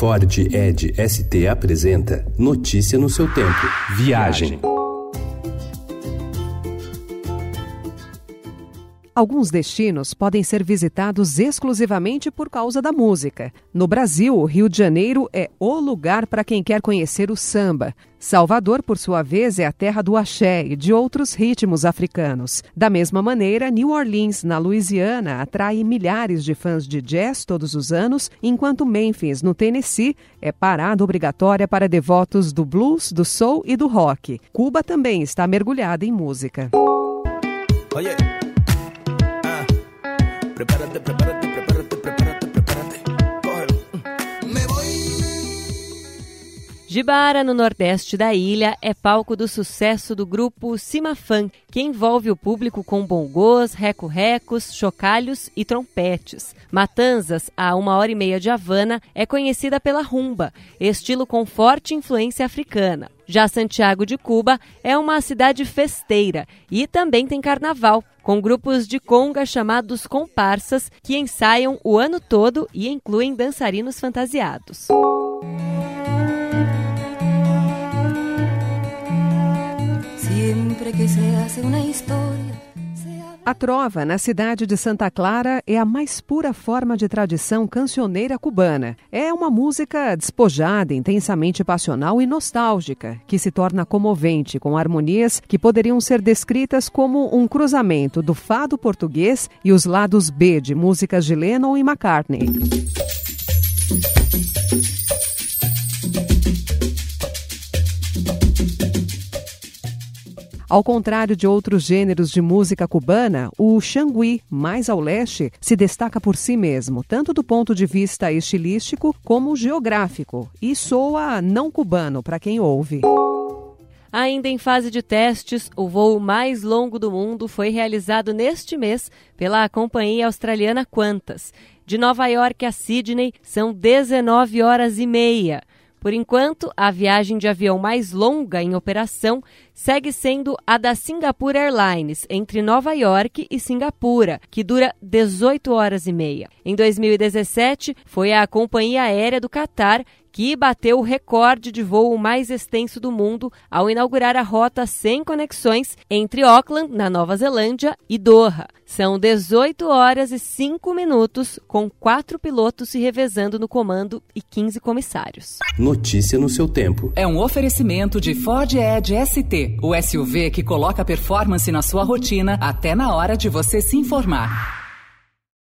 Ford Ed ST apresenta Notícia no seu tempo. Viagem. Alguns destinos podem ser visitados exclusivamente por causa da música. No Brasil, o Rio de Janeiro é o lugar para quem quer conhecer o samba. Salvador, por sua vez, é a terra do axé e de outros ritmos africanos. Da mesma maneira, New Orleans, na Louisiana, atrai milhares de fãs de jazz todos os anos, enquanto Memphis, no Tennessee, é parada obrigatória para devotos do blues, do soul e do rock. Cuba também está mergulhada em música. Prepárate, prepárate, prepárate, prepárate, prepárate. Cógelo. Me voy. Gibara, no nordeste da ilha, é palco do sucesso do grupo Simafan, que envolve o público com bongos, reco-recos, chocalhos e trompetes. Matanzas, a uma hora e meia de Havana, é conhecida pela rumba, estilo com forte influência africana. Já Santiago de Cuba é uma cidade festeira e também tem carnaval, com grupos de conga chamados comparsas que ensaiam o ano todo e incluem dançarinos fantasiados. Sempre que se hace a trova, na cidade de Santa Clara, é a mais pura forma de tradição cancioneira cubana. É uma música despojada, intensamente passional e nostálgica, que se torna comovente, com harmonias que poderiam ser descritas como um cruzamento do fado português e os lados B de músicas de Lennon e McCartney. Ao contrário de outros gêneros de música cubana, o xangui, mais ao leste, se destaca por si mesmo, tanto do ponto de vista estilístico como geográfico, e soa não cubano para quem ouve. Ainda em fase de testes, o voo mais longo do mundo foi realizado neste mês pela companhia australiana Qantas. De Nova York a Sydney são 19 horas e meia. Por enquanto, a viagem de avião mais longa em operação segue sendo a da Singapore Airlines, entre Nova York e Singapura, que dura 18 horas e meia. Em 2017, foi a companhia aérea do Catar que bateu o recorde de voo mais extenso do mundo ao inaugurar a rota sem conexões entre Auckland, na Nova Zelândia, e Doha. São 18 horas e 5 minutos, com quatro pilotos se revezando no comando e 15 comissários. Notícia no seu tempo. É um oferecimento de Ford Edge ST, o SUV que coloca performance na sua rotina até na hora de você se informar.